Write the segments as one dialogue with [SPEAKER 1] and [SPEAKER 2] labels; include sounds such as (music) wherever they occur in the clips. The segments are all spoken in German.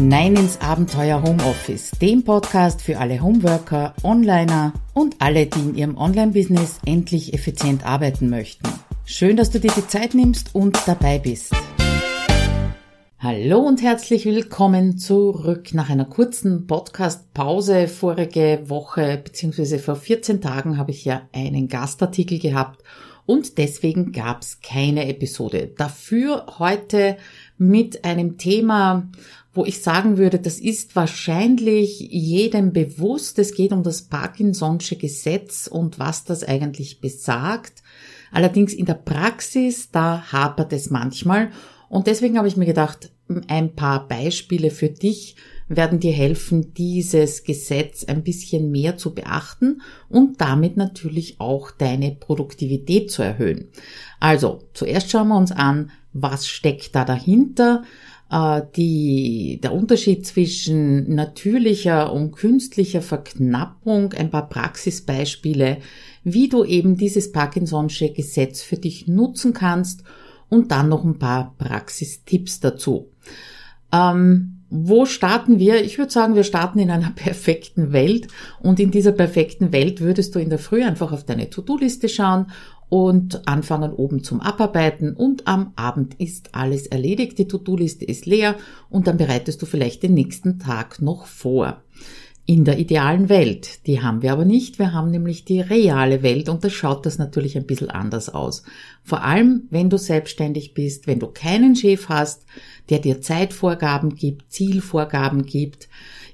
[SPEAKER 1] hinein ins Abenteuer Homeoffice, dem Podcast für alle Homeworker, Onliner und alle, die in ihrem Online-Business endlich effizient arbeiten möchten. Schön, dass du dir die Zeit nimmst und dabei bist. Hallo und herzlich willkommen zurück nach einer kurzen Podcast-Pause. Vorige Woche bzw. vor 14 Tagen habe ich ja einen Gastartikel gehabt und deswegen gab es keine Episode. Dafür heute mit einem Thema, wo ich sagen würde, das ist wahrscheinlich jedem bewusst. Es geht um das Parkinson'sche Gesetz und was das eigentlich besagt. Allerdings in der Praxis, da hapert es manchmal. Und deswegen habe ich mir gedacht, ein paar Beispiele für dich werden dir helfen, dieses Gesetz ein bisschen mehr zu beachten und damit natürlich auch deine Produktivität zu erhöhen. Also, zuerst schauen wir uns an, was steckt da dahinter, die, der Unterschied zwischen natürlicher und künstlicher Verknappung, ein paar Praxisbeispiele, wie du eben dieses Parkinson'sche Gesetz für dich nutzen kannst und dann noch ein paar Praxistipps dazu. Ähm, wo starten wir? Ich würde sagen, wir starten in einer (laughs) perfekten Welt und in dieser perfekten Welt würdest du in der Früh einfach auf deine To-Do-Liste schauen und anfangen oben zum Abarbeiten und am Abend ist alles erledigt, die To-Do-Liste ist leer und dann bereitest du vielleicht den nächsten Tag noch vor. In der idealen Welt, die haben wir aber nicht, wir haben nämlich die reale Welt und da schaut das natürlich ein bisschen anders aus. Vor allem, wenn du selbstständig bist, wenn du keinen Chef hast, der dir Zeitvorgaben gibt, Zielvorgaben gibt,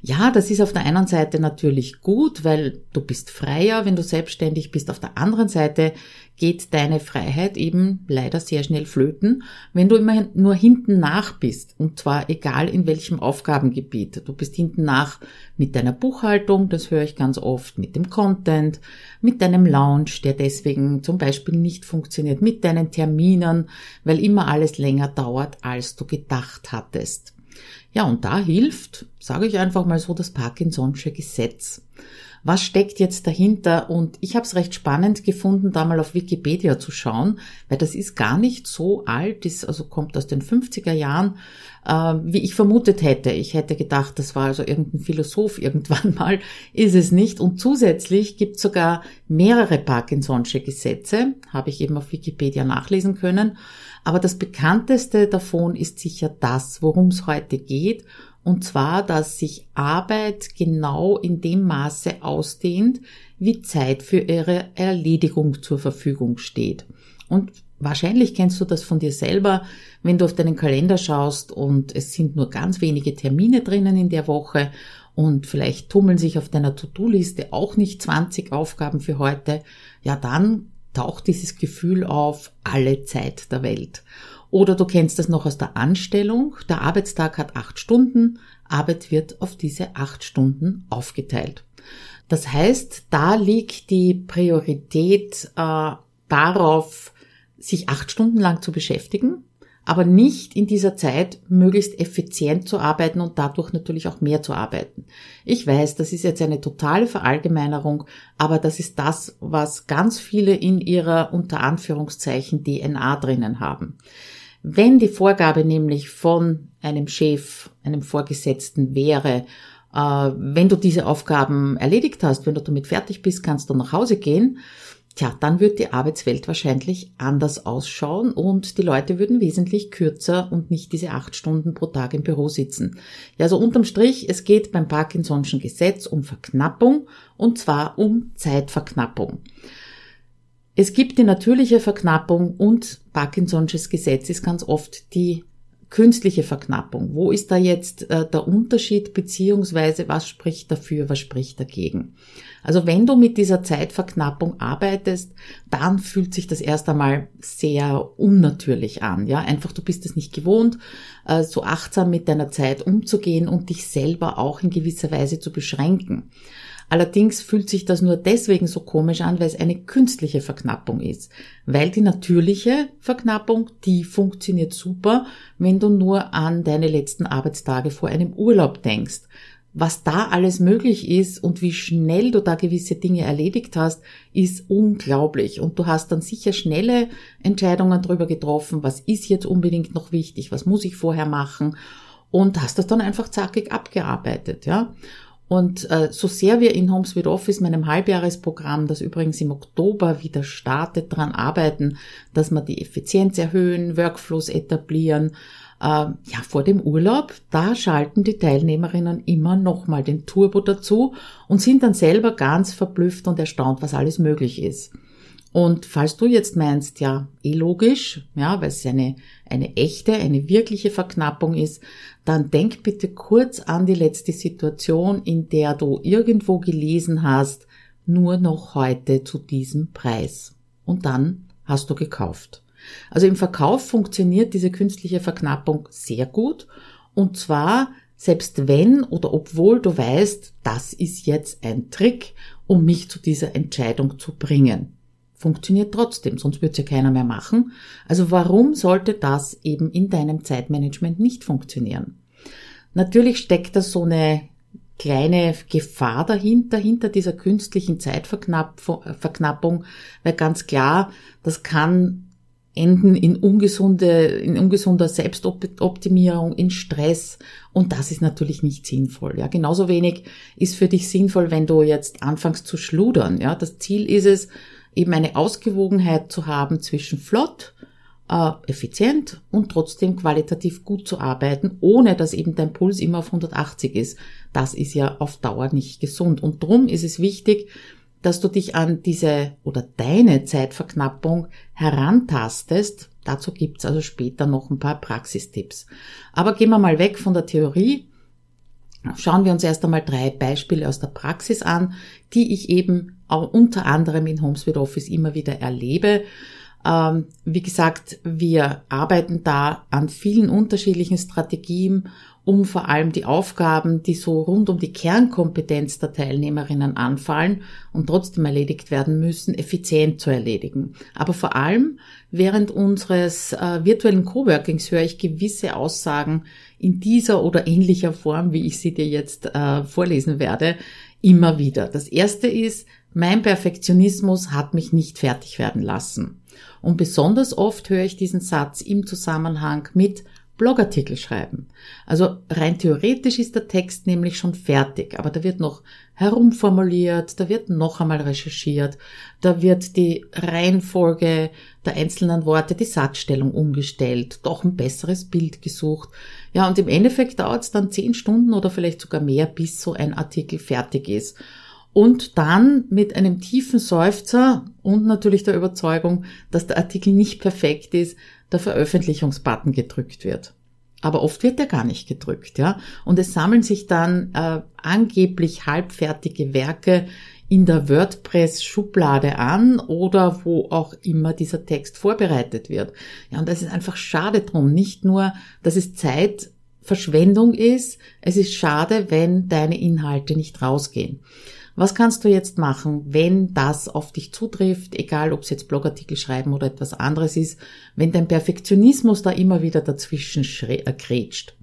[SPEAKER 1] ja, das ist auf der einen Seite natürlich gut, weil du bist freier, wenn du selbstständig bist. Auf der anderen Seite geht deine Freiheit eben leider sehr schnell flöten, wenn du immer nur hinten nach bist. Und zwar egal in welchem Aufgabengebiet. Du bist hinten nach mit deiner Buchhaltung, das höre ich ganz oft, mit dem Content, mit deinem Launch, der deswegen zum Beispiel nicht funktioniert, mit deinen Terminen, weil immer alles länger dauert, als du gedacht hattest. Ja, und da hilft, sage ich einfach mal so, das Parkinson'sche Gesetz. Was steckt jetzt dahinter? Und ich habe es recht spannend gefunden, da mal auf Wikipedia zu schauen, weil das ist gar nicht so alt, ist, also kommt aus den 50er Jahren, äh, wie ich vermutet hätte. Ich hätte gedacht, das war also irgendein Philosoph (laughs) irgendwann mal, ist es nicht. Und zusätzlich gibt es sogar mehrere Parkinson'sche Gesetze, habe ich eben auf Wikipedia nachlesen können. Aber das bekannteste davon ist sicher das, worum es heute geht. Und zwar, dass sich Arbeit genau in dem Maße ausdehnt, wie Zeit für ihre Erledigung zur Verfügung steht. Und wahrscheinlich kennst du das von dir selber, wenn du auf deinen Kalender schaust und es sind nur ganz wenige Termine drinnen in der Woche und vielleicht tummeln sich auf deiner To-Do-Liste auch nicht 20 Aufgaben für heute, ja dann taucht dieses Gefühl auf, alle Zeit der Welt. Oder du kennst das noch aus der Anstellung. Der Arbeitstag hat acht Stunden. Arbeit wird auf diese acht Stunden aufgeteilt. Das heißt, da liegt die Priorität äh, darauf, sich acht Stunden lang zu beschäftigen aber nicht in dieser Zeit möglichst effizient zu arbeiten und dadurch natürlich auch mehr zu arbeiten. Ich weiß, das ist jetzt eine totale Verallgemeinerung, aber das ist das, was ganz viele in ihrer unter Anführungszeichen DNA drinnen haben. Wenn die Vorgabe nämlich von einem Chef, einem Vorgesetzten wäre, äh, wenn du diese Aufgaben erledigt hast, wenn du damit fertig bist, kannst du nach Hause gehen, Tja, dann wird die Arbeitswelt wahrscheinlich anders ausschauen und die Leute würden wesentlich kürzer und nicht diese acht Stunden pro Tag im Büro sitzen. Ja, also unterm Strich, es geht beim Parkinson'schen Gesetz um Verknappung und zwar um Zeitverknappung. Es gibt die natürliche Verknappung und Parkinson'sches Gesetz ist ganz oft die künstliche Verknappung. Wo ist da jetzt äh, der Unterschied beziehungsweise was spricht dafür, was spricht dagegen? Also wenn du mit dieser Zeitverknappung arbeitest, dann fühlt sich das erst einmal sehr unnatürlich an. Ja, einfach du bist es nicht gewohnt, äh, so achtsam mit deiner Zeit umzugehen und dich selber auch in gewisser Weise zu beschränken. Allerdings fühlt sich das nur deswegen so komisch an, weil es eine künstliche Verknappung ist. Weil die natürliche Verknappung, die funktioniert super, wenn du nur an deine letzten Arbeitstage vor einem Urlaub denkst. Was da alles möglich ist und wie schnell du da gewisse Dinge erledigt hast, ist unglaublich. Und du hast dann sicher schnelle Entscheidungen darüber getroffen, was ist jetzt unbedingt noch wichtig, was muss ich vorher machen und hast das dann einfach zackig abgearbeitet, ja. Und äh, so sehr wir in HomeSuite Office, meinem Halbjahresprogramm, das übrigens im Oktober wieder startet, daran arbeiten, dass wir die Effizienz erhöhen, Workflows etablieren, äh, ja, vor dem Urlaub, da schalten die Teilnehmerinnen immer nochmal den Turbo dazu und sind dann selber ganz verblüfft und erstaunt, was alles möglich ist. Und falls du jetzt meinst, ja, eh logisch, ja, weil es eine, eine echte, eine wirkliche Verknappung ist, dann denk bitte kurz an die letzte Situation, in der du irgendwo gelesen hast, nur noch heute zu diesem Preis. Und dann hast du gekauft. Also im Verkauf funktioniert diese künstliche Verknappung sehr gut. Und zwar selbst wenn oder obwohl du weißt, das ist jetzt ein Trick, um mich zu dieser Entscheidung zu bringen funktioniert trotzdem, sonst wird es ja keiner mehr machen. Also warum sollte das eben in deinem Zeitmanagement nicht funktionieren? Natürlich steckt da so eine kleine Gefahr dahinter, hinter dieser künstlichen Zeitverknappung, weil ganz klar, das kann enden in ungesunde, in ungesunder Selbstoptimierung, in Stress. Und das ist natürlich nicht sinnvoll. Ja, genauso wenig ist für dich sinnvoll, wenn du jetzt anfängst zu schludern. Ja, das Ziel ist es, eben eine Ausgewogenheit zu haben zwischen flott, äh, effizient und trotzdem qualitativ gut zu arbeiten, ohne dass eben dein Puls immer auf 180 ist. Das ist ja auf Dauer nicht gesund. Und drum ist es wichtig, dass du dich an diese oder deine Zeitverknappung herantastest. Dazu gibt's also später noch ein paar Praxistipps. Aber gehen wir mal weg von der Theorie. Schauen wir uns erst einmal drei Beispiele aus der Praxis an, die ich eben auch unter anderem in HomeSuite Office immer wieder erlebe. Ähm, wie gesagt, wir arbeiten da an vielen unterschiedlichen Strategien, um vor allem die Aufgaben, die so rund um die Kernkompetenz der Teilnehmerinnen anfallen und trotzdem erledigt werden müssen, effizient zu erledigen. Aber vor allem während unseres äh, virtuellen Coworkings höre ich gewisse Aussagen in dieser oder ähnlicher Form, wie ich sie dir jetzt äh, vorlesen werde, immer wieder. Das erste ist, mein Perfektionismus hat mich nicht fertig werden lassen. Und besonders oft höre ich diesen Satz im Zusammenhang mit Blogartikel schreiben. Also rein theoretisch ist der Text nämlich schon fertig, aber da wird noch herumformuliert, da wird noch einmal recherchiert, da wird die Reihenfolge der einzelnen Worte, die Satzstellung umgestellt, doch ein besseres Bild gesucht. Ja, und im Endeffekt dauert es dann zehn Stunden oder vielleicht sogar mehr, bis so ein Artikel fertig ist und dann mit einem tiefen Seufzer und natürlich der Überzeugung, dass der Artikel nicht perfekt ist, der Veröffentlichungsbutton gedrückt wird. Aber oft wird er gar nicht gedrückt, ja. Und es sammeln sich dann äh, angeblich halbfertige Werke in der WordPress-Schublade an oder wo auch immer dieser Text vorbereitet wird. Ja, und das ist einfach schade drum. Nicht nur, dass es Zeitverschwendung ist, es ist schade, wenn deine Inhalte nicht rausgehen. Was kannst du jetzt machen, wenn das auf dich zutrifft, egal ob es jetzt Blogartikel schreiben oder etwas anderes ist, wenn dein Perfektionismus da immer wieder dazwischen krätscht?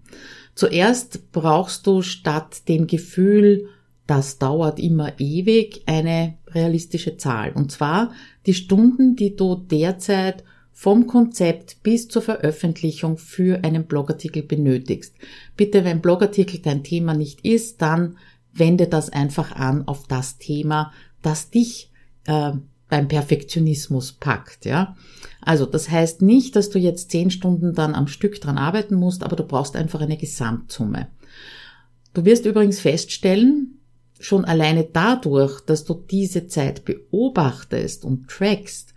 [SPEAKER 1] Zuerst brauchst du statt dem Gefühl, das dauert immer ewig, eine realistische Zahl. Und zwar die Stunden, die du derzeit vom Konzept bis zur Veröffentlichung für einen Blogartikel benötigst. Bitte, wenn Blogartikel dein Thema nicht ist, dann wende das einfach an auf das Thema, das dich äh, beim Perfektionismus packt, ja. Also, das heißt nicht, dass du jetzt zehn Stunden dann am Stück dran arbeiten musst, aber du brauchst einfach eine Gesamtsumme. Du wirst übrigens feststellen, schon alleine dadurch, dass du diese Zeit beobachtest und trackst,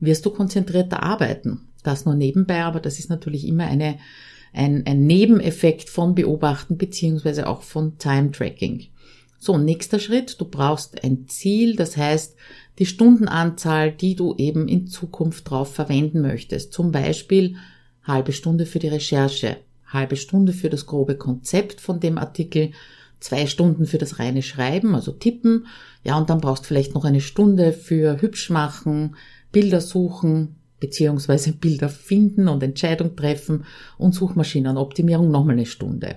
[SPEAKER 1] wirst du konzentrierter arbeiten. Das nur nebenbei, aber das ist natürlich immer eine, ein, ein Nebeneffekt von Beobachten beziehungsweise auch von Time Tracking. So, nächster Schritt, du brauchst ein Ziel, das heißt die Stundenanzahl, die du eben in Zukunft drauf verwenden möchtest. Zum Beispiel halbe Stunde für die Recherche, halbe Stunde für das grobe Konzept von dem Artikel, zwei Stunden für das reine Schreiben, also tippen, ja, und dann brauchst vielleicht noch eine Stunde für hübsch machen, Bilder suchen, beziehungsweise (laughs) Bilder finden und Entscheidung treffen und Suchmaschinenoptimierung nochmal eine Stunde.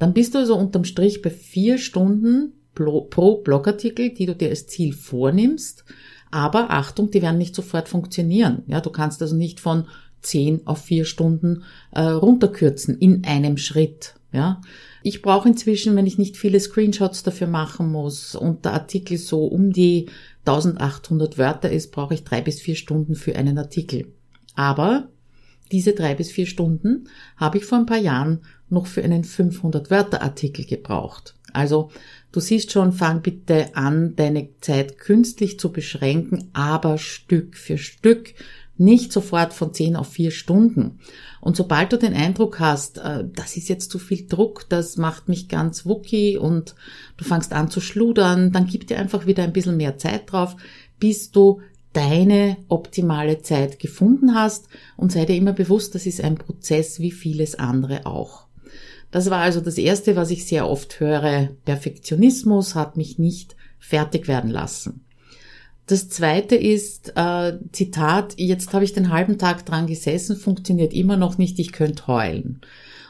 [SPEAKER 1] Dann bist du also unterm Strich bei vier Stunden pro Blogartikel, die du dir als Ziel vornimmst. Aber Achtung, die werden nicht sofort funktionieren. Ja, du kannst also nicht von zehn auf vier Stunden äh, runterkürzen in einem Schritt. Ja, ich brauche inzwischen, wenn ich nicht viele Screenshots dafür machen muss und der Artikel so um die 1800 Wörter ist, brauche ich drei bis vier Stunden für einen Artikel. Aber diese drei bis vier Stunden habe ich vor ein paar Jahren noch für einen 500 Wörter Artikel gebraucht. Also du siehst schon, fang bitte an, deine Zeit künstlich zu beschränken, aber Stück für Stück, nicht sofort von 10 auf 4 Stunden. Und sobald du den Eindruck hast, äh, das ist jetzt zu viel Druck, das macht mich ganz wucki und du fangst an zu schludern, dann gib dir einfach wieder ein bisschen mehr Zeit drauf, bis du deine optimale Zeit gefunden hast und sei dir immer bewusst, das ist ein Prozess wie vieles andere auch. Das war also das Erste, was ich sehr oft höre. Perfektionismus hat mich nicht fertig werden lassen. Das Zweite ist, äh, Zitat, jetzt habe ich den halben Tag dran gesessen, funktioniert immer noch nicht, ich könnte heulen.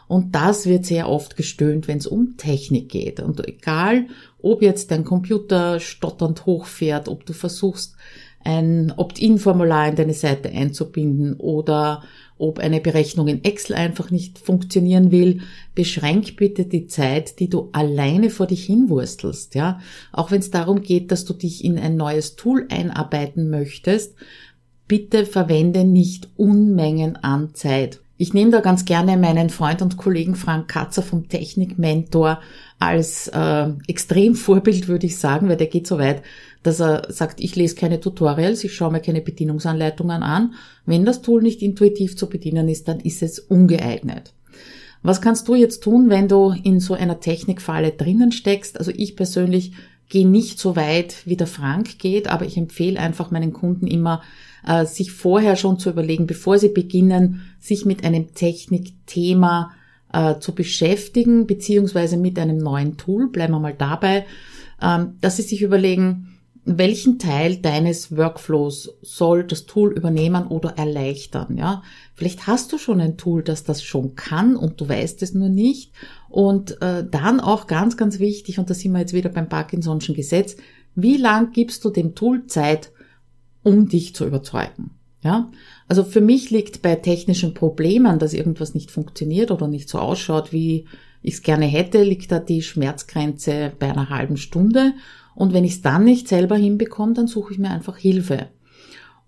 [SPEAKER 1] Und das wird sehr oft gestöhnt, wenn es um Technik geht. Und egal, ob jetzt dein Computer stotternd hochfährt, ob du versuchst, ein Opt-in-Formular in deine Seite einzubinden oder ob eine Berechnung in Excel einfach nicht funktionieren will, beschränk bitte die Zeit, die du alleine vor dich hinwurstelst, ja. Auch wenn es darum geht, dass du dich in ein neues Tool einarbeiten möchtest, bitte verwende nicht Unmengen an Zeit. Ich nehme da ganz gerne meinen Freund und Kollegen Frank Katzer vom Technikmentor als äh, Extremvorbild, (laughs) würde ich sagen, weil der geht so weit, dass er sagt, ich lese keine Tutorials, ich schaue mir keine Bedienungsanleitungen an. Wenn das Tool nicht intuitiv zu bedienen ist, dann ist es ungeeignet. Was kannst du jetzt tun, wenn du in so einer Technikfalle drinnen steckst? Also ich persönlich gehe nicht so weit, wie der Frank geht, aber ich empfehle einfach meinen Kunden immer, äh, sich vorher schon zu überlegen, bevor sie beginnen, sich mit einem Technikthema äh, zu beschäftigen, beziehungsweise mit einem neuen Tool, bleiben wir mal dabei, ähm, dass sie sich überlegen, welchen Teil deines Workflows soll das Tool übernehmen oder erleichtern, ja? Vielleicht hast du schon ein Tool, das das schon kann und du weißt es nur nicht. Und äh, dann auch ganz, ganz wichtig, und da sind wir jetzt wieder beim Parkinson'schen Gesetz, wie lang gibst du dem Tool Zeit, um dich zu überzeugen? Ja? Also für mich liegt bei technischen Problemen, dass irgendwas nicht funktioniert oder nicht so ausschaut, wie ich es gerne hätte, liegt da die Schmerzgrenze bei einer halben Stunde. Und wenn ich es dann nicht selber hinbekomme, dann suche ich mir einfach Hilfe.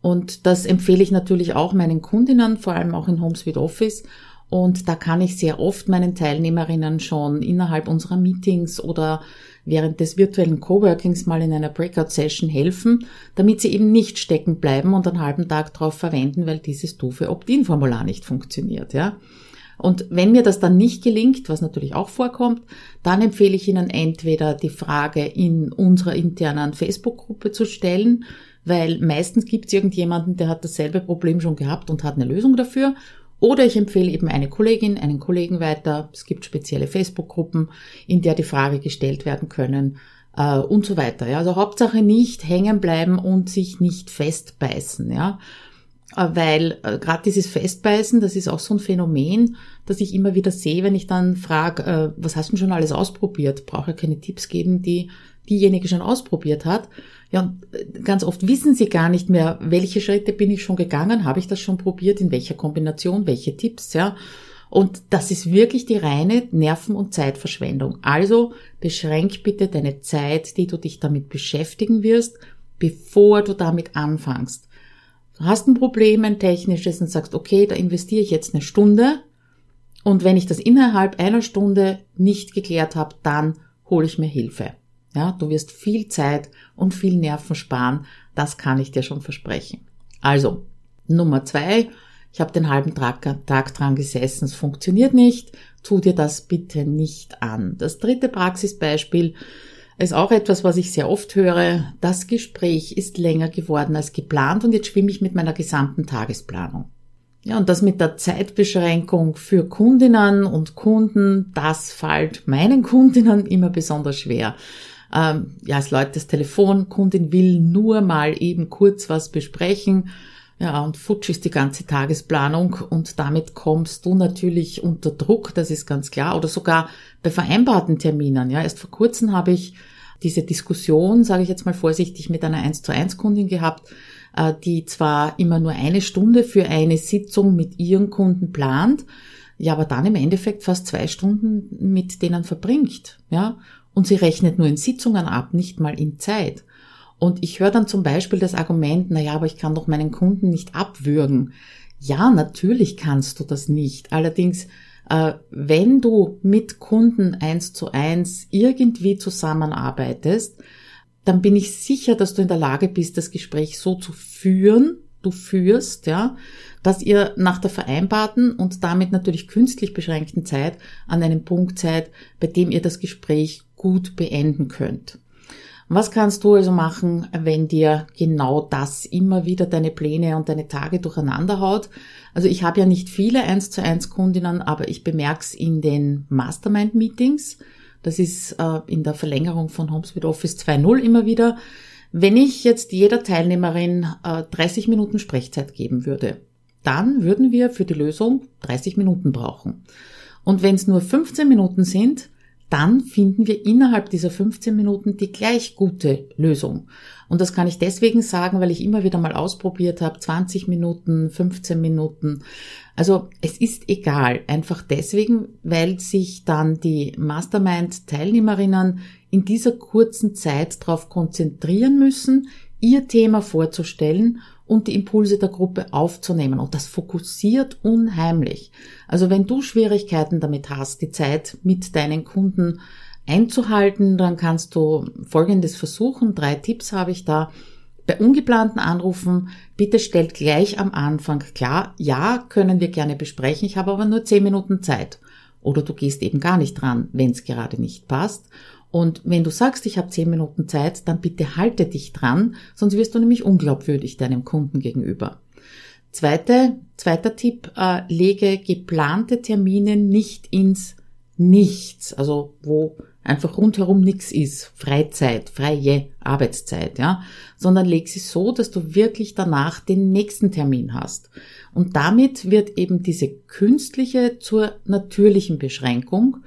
[SPEAKER 1] Und das empfehle ich natürlich auch meinen Kundinnen, vor allem auch in HomeSuite Office. Und da kann ich sehr oft meinen Teilnehmerinnen schon innerhalb unserer Meetings oder während des virtuellen Coworkings mal in einer Breakout-Session helfen, damit sie eben nicht stecken bleiben und einen halben Tag drauf verwenden, weil dieses doofe Opt-in-Formular nicht funktioniert, ja. Und wenn mir das dann nicht gelingt, was natürlich auch vorkommt, dann empfehle ich Ihnen entweder die Frage in unserer internen Facebook-Gruppe zu stellen, weil meistens gibt es irgendjemanden, der hat dasselbe Problem schon gehabt und hat eine Lösung dafür. Oder ich empfehle eben eine Kollegin, einen Kollegen weiter. Es gibt spezielle Facebook-Gruppen, in der die Frage gestellt werden können äh, und so weiter. Ja. Also Hauptsache nicht hängen bleiben und sich nicht festbeißen. Ja. Äh, weil äh, gerade dieses Festbeißen, das ist auch so ein Phänomen, das ich immer wieder sehe, wenn ich dann frage, äh, was hast du schon alles ausprobiert? Brauche ja keine Tipps geben, die diejenige schon ausprobiert hat. Ja, äh, ganz oft wissen sie gar nicht mehr, welche Schritte bin ich schon gegangen, habe ich das schon probiert, in welcher Kombination, welche Tipps, ja. Und das ist wirklich die reine Nerven- und Zeitverschwendung. Also beschränk bitte deine Zeit, die du dich damit beschäftigen wirst, bevor du damit anfängst. Du hast ein Problem, ein technisches und sagst, okay, da investiere ich jetzt eine Stunde und wenn ich das innerhalb einer Stunde nicht geklärt habe, dann hole ich mir Hilfe. Ja, du wirst viel Zeit und viel Nerven sparen, das kann ich dir schon versprechen. Also, Nummer zwei, ich habe den halben Tag, Tag dran gesessen, es funktioniert nicht, tu dir das bitte nicht an. Das dritte Praxisbeispiel, ist auch etwas, was ich sehr oft höre. Das Gespräch ist länger geworden als geplant und jetzt schwimme ich mit meiner gesamten Tagesplanung. Ja, und das mit der Zeitbeschränkung für Kundinnen und Kunden, das fällt meinen Kundinnen immer besonders schwer. Ähm, ja, es läutet das Telefon, Kundin will nur mal eben kurz was besprechen. Ja, und futsch ist die ganze Tagesplanung und damit kommst du natürlich unter Druck, das ist ganz klar, oder sogar bei vereinbarten Terminen. Ja, erst vor kurzem habe ich diese Diskussion, sage ich jetzt mal vorsichtig, mit einer 1 zu 1 Kundin gehabt, äh, die zwar immer nur eine Stunde für eine Sitzung mit ihren Kunden plant, ja, aber dann im Endeffekt fast zwei Stunden mit denen verbringt, ja, und sie rechnet nur in Sitzungen ab, nicht mal in Zeit. Und ich höre dann zum Beispiel das Argument, na ja, aber ich kann doch meinen Kunden nicht abwürgen. Ja, natürlich kannst du das nicht. Allerdings, äh, wenn du mit Kunden eins zu eins irgendwie zusammenarbeitest, dann bin ich sicher, dass du in der Lage bist, das Gespräch so zu führen, du führst, ja, dass ihr nach der vereinbarten und damit natürlich künstlich beschränkten Zeit an einem Punkt seid, bei dem ihr das Gespräch gut beenden könnt. Was kannst du also machen, wenn dir genau das immer wieder deine Pläne und deine Tage durcheinander haut? Also ich habe ja nicht viele 1 zu 1 Kundinnen, aber ich bemerke es in den Mastermind-Meetings. Das ist äh, in der Verlängerung von HomeSuite Office 2.0 immer wieder. Wenn ich jetzt jeder Teilnehmerin äh, 30 Minuten Sprechzeit geben würde, dann würden wir für die Lösung 30 Minuten brauchen. Und wenn es nur 15 Minuten sind, dann finden wir innerhalb dieser 15 Minuten die gleich gute Lösung. Und das kann ich deswegen sagen, weil ich immer wieder mal ausprobiert habe, 20 Minuten, 15 Minuten. Also es ist egal, einfach deswegen, weil sich dann die Mastermind-Teilnehmerinnen in dieser kurzen Zeit darauf konzentrieren müssen, ihr Thema vorzustellen und die Impulse der Gruppe aufzunehmen. Und das fokussiert unheimlich. Also wenn du Schwierigkeiten damit hast, die Zeit mit deinen Kunden einzuhalten, dann kannst du Folgendes versuchen. Drei Tipps habe ich da. Bei ungeplanten Anrufen, bitte stellt gleich am Anfang klar, ja, können wir gerne besprechen, ich habe aber nur zehn Minuten Zeit. Oder du gehst eben gar nicht dran, wenn es gerade nicht passt. Und wenn du sagst, ich habe zehn Minuten Zeit, dann bitte halte dich dran, sonst wirst du nämlich unglaubwürdig deinem Kunden gegenüber. Zweite, zweiter Tipp, äh, lege geplante Termine nicht ins Nichts, also wo einfach rundherum nichts ist, Freizeit, freie Arbeitszeit, ja, sondern leg sie so, dass du wirklich danach den nächsten Termin hast. Und damit wird eben diese künstliche zur natürlichen Beschränkung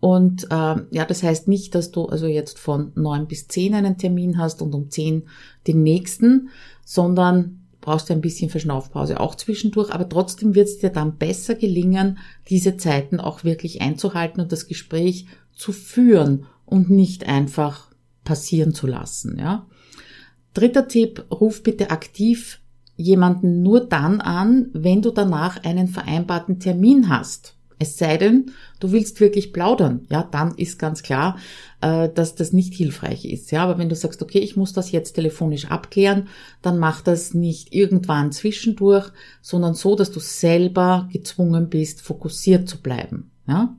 [SPEAKER 1] und äh, ja, das heißt nicht, dass du also jetzt von neun bis zehn einen Termin hast und um zehn den nächsten, sondern brauchst du ein bisschen Verschnaufpause auch zwischendurch, aber trotzdem wird es dir dann besser gelingen, diese Zeiten auch wirklich einzuhalten und das Gespräch zu führen und nicht einfach passieren zu lassen. Ja. Dritter Tipp, ruf bitte aktiv jemanden nur dann an, wenn du danach einen vereinbarten Termin hast. Es sei denn, du willst wirklich plaudern, ja, dann ist ganz klar, äh, dass das nicht hilfreich ist. Ja, aber wenn du sagst, okay, ich muss das jetzt telefonisch abklären, dann mach das nicht irgendwann zwischendurch, sondern so, dass du selber gezwungen bist, fokussiert zu bleiben. Ja.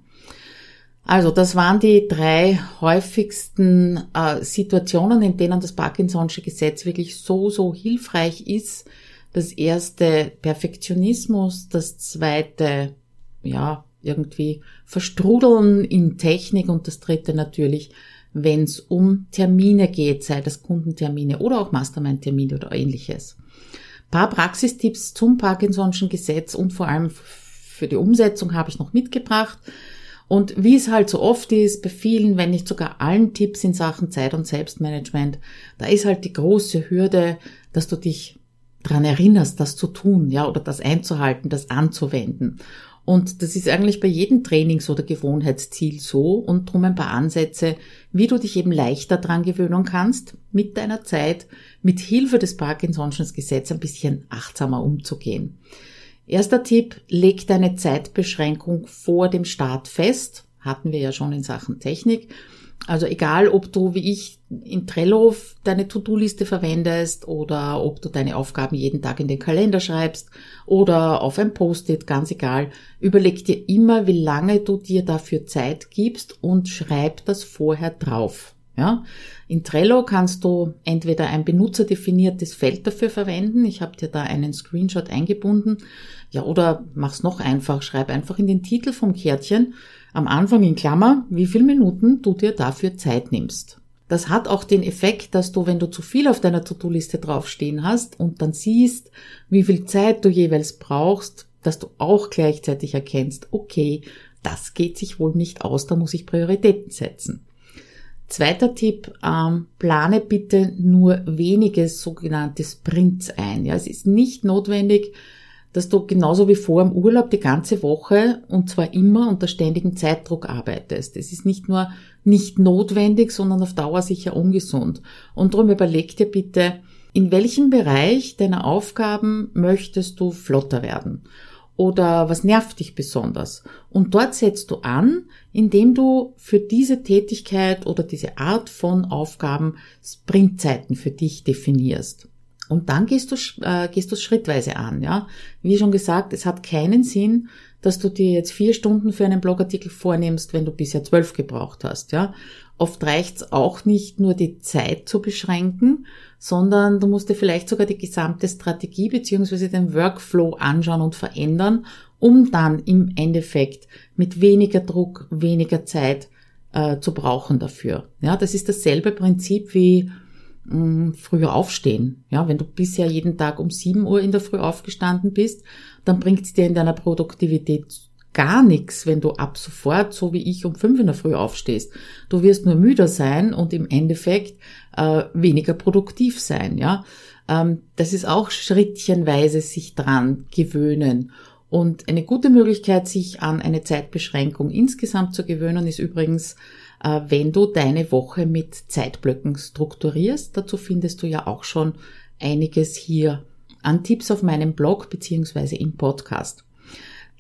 [SPEAKER 1] Also das waren die drei häufigsten äh, Situationen, in denen das Parkinson'sche Gesetz wirklich so, so hilfreich ist. Das erste Perfektionismus, das zweite ja, irgendwie verstrudeln in Technik und das dritte natürlich, wenn es um Termine geht, sei das Kundentermine oder auch Mastermind-Termine oder ähnliches. Ein paar Praxistipps zum Parkinson'schen Gesetz und vor allem für die Umsetzung habe ich noch mitgebracht. Und wie es halt so oft ist, bei vielen, wenn nicht sogar allen Tipps in Sachen Zeit- und Selbstmanagement, da ist halt die große Hürde, dass du dich dran erinnerst, das zu tun, ja, oder das einzuhalten, das anzuwenden. Und das ist eigentlich bei jedem Trainings- oder Gewohnheitsziel so und drum ein paar Ansätze, wie du dich eben leichter dran gewöhnen kannst, mit deiner Zeit, mit Hilfe des Parkinson'schen Gesetzes ein bisschen achtsamer umzugehen. Erster Tipp, leg deine Zeitbeschränkung vor dem Start fest. Hatten wir ja schon in Sachen Technik. Also egal, ob du wie ich in Trello deine To-Do-Liste verwendest oder ob du deine Aufgaben jeden Tag in den Kalender schreibst oder auf ein Post-it, ganz egal. Überleg dir immer, wie lange du dir dafür Zeit gibst und schreib das vorher drauf. Ja, in Trello kannst du entweder ein benutzerdefiniertes Feld dafür verwenden. Ich habe dir da einen Screenshot eingebunden. Ja, oder mach's noch einfach. Schreib einfach in den Titel vom Kärtchen am Anfang in Klammer, wie viele Minuten du dir dafür Zeit nimmst. Das hat auch den Effekt, dass du, wenn du zu viel auf deiner To-Do-Liste draufstehen hast und dann siehst, wie viel Zeit du jeweils brauchst, dass du auch gleichzeitig erkennst, okay, das geht sich wohl nicht aus, da muss ich Prioritäten setzen. Zweiter Tipp, ähm, plane bitte nur wenige sogenannte Sprints ein. Ja, es ist nicht notwendig, dass du genauso wie vor im Urlaub die ganze Woche und zwar immer unter ständigem Zeitdruck arbeitest. Es ist nicht nur nicht notwendig, sondern auf Dauer sicher ungesund. Und darum überleg dir bitte, in welchem Bereich deiner Aufgaben möchtest du flotter werden? Oder was nervt dich besonders? Und dort setzt du an, indem du für diese Tätigkeit oder diese Art von Aufgaben Sprintzeiten für dich definierst. Und dann gehst du, äh, gehst du schrittweise an, ja. Wie schon gesagt, es hat keinen Sinn, dass du dir jetzt vier Stunden für einen Blogartikel vornimmst, wenn du bisher zwölf gebraucht hast, ja. Oft reicht's auch nicht nur die Zeit zu beschränken, sondern du musst dir vielleicht sogar die gesamte Strategie beziehungsweise den Workflow anschauen und verändern, um dann im Endeffekt mit weniger Druck, weniger Zeit äh, zu brauchen dafür. Ja, das ist dasselbe Prinzip wie mh, mm, früher aufstehen. Ja, wenn du bisher jeden Tag um 7 Uhr in der Früh aufgestanden bist, dann bringt es dir in deiner Produktivität gar nichts, wenn du ab sofort, so wie ich, um fünf in der Früh aufstehst. Du wirst nur müder sein und im Endeffekt äh, weniger produktiv sein. Ja, ähm, das ist auch schrittchenweise sich dran gewöhnen. Und eine gute Möglichkeit, sich an eine Zeitbeschränkung insgesamt zu gewöhnen, ist übrigens, wenn du deine Woche mit Zeitblöcken strukturierst. Dazu findest du ja auch schon einiges hier an Tipps auf meinem Blog beziehungsweise im Podcast.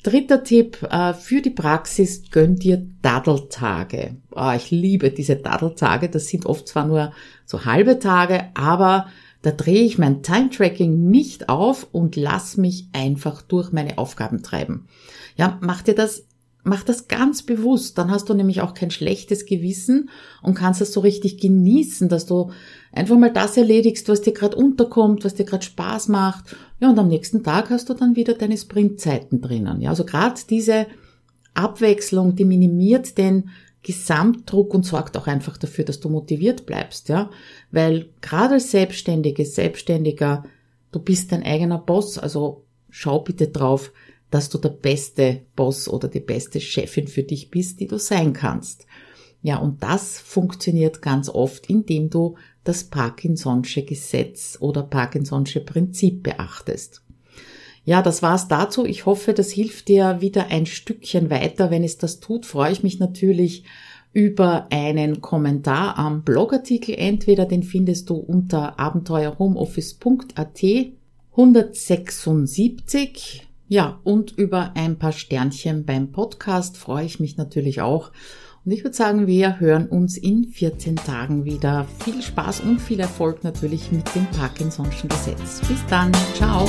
[SPEAKER 1] Dritter Tipp äh, für die Praxis, gönn dir Daddeltage. Oh, ich liebe diese Daddeltage. Das sind oft zwar nur so halbe Tage, aber da drehe ich mein Time-Tracking nicht auf und lass mich einfach durch meine Aufgaben treiben. Ja, mach dir das Mach das ganz bewusst, dann hast du nämlich auch kein schlechtes Gewissen und kannst es so richtig genießen, dass du einfach mal das erledigst, was dir gerade unterkommt, was dir gerade Spaß macht. Ja, und am nächsten Tag hast du dann wieder deine Sprintzeiten drinnen. Ja, also gerade diese Abwechslung, die minimiert den Gesamtdruck und sorgt auch einfach dafür, dass du motiviert bleibst, ja, weil gerade als Selbstständige, Selbstständiger, du bist dein eigener Boss, also schau bitte drauf, dass du der beste Boss oder die beste Chefin für dich bist, die du sein kannst. Ja, und das funktioniert ganz oft, indem du das Parkinson'sche Gesetz oder Parkinson'sche Prinzip beachtest. Ja, das war's dazu. Ich hoffe, das hilft dir wieder ein Stückchen weiter. Wenn es das tut, freue ich mich natürlich über einen Kommentar am Blogartikel. Entweder den findest du unter abenteuerhomeoffice.at 176 ja, und über ein paar Sternchen beim Podcast freue ich mich natürlich auch. Und ich würde sagen, wir hören uns in 14 Tagen wieder. Viel Spaß und viel Erfolg natürlich mit dem Parkinson'schen Gesetz. Bis dann. Ciao.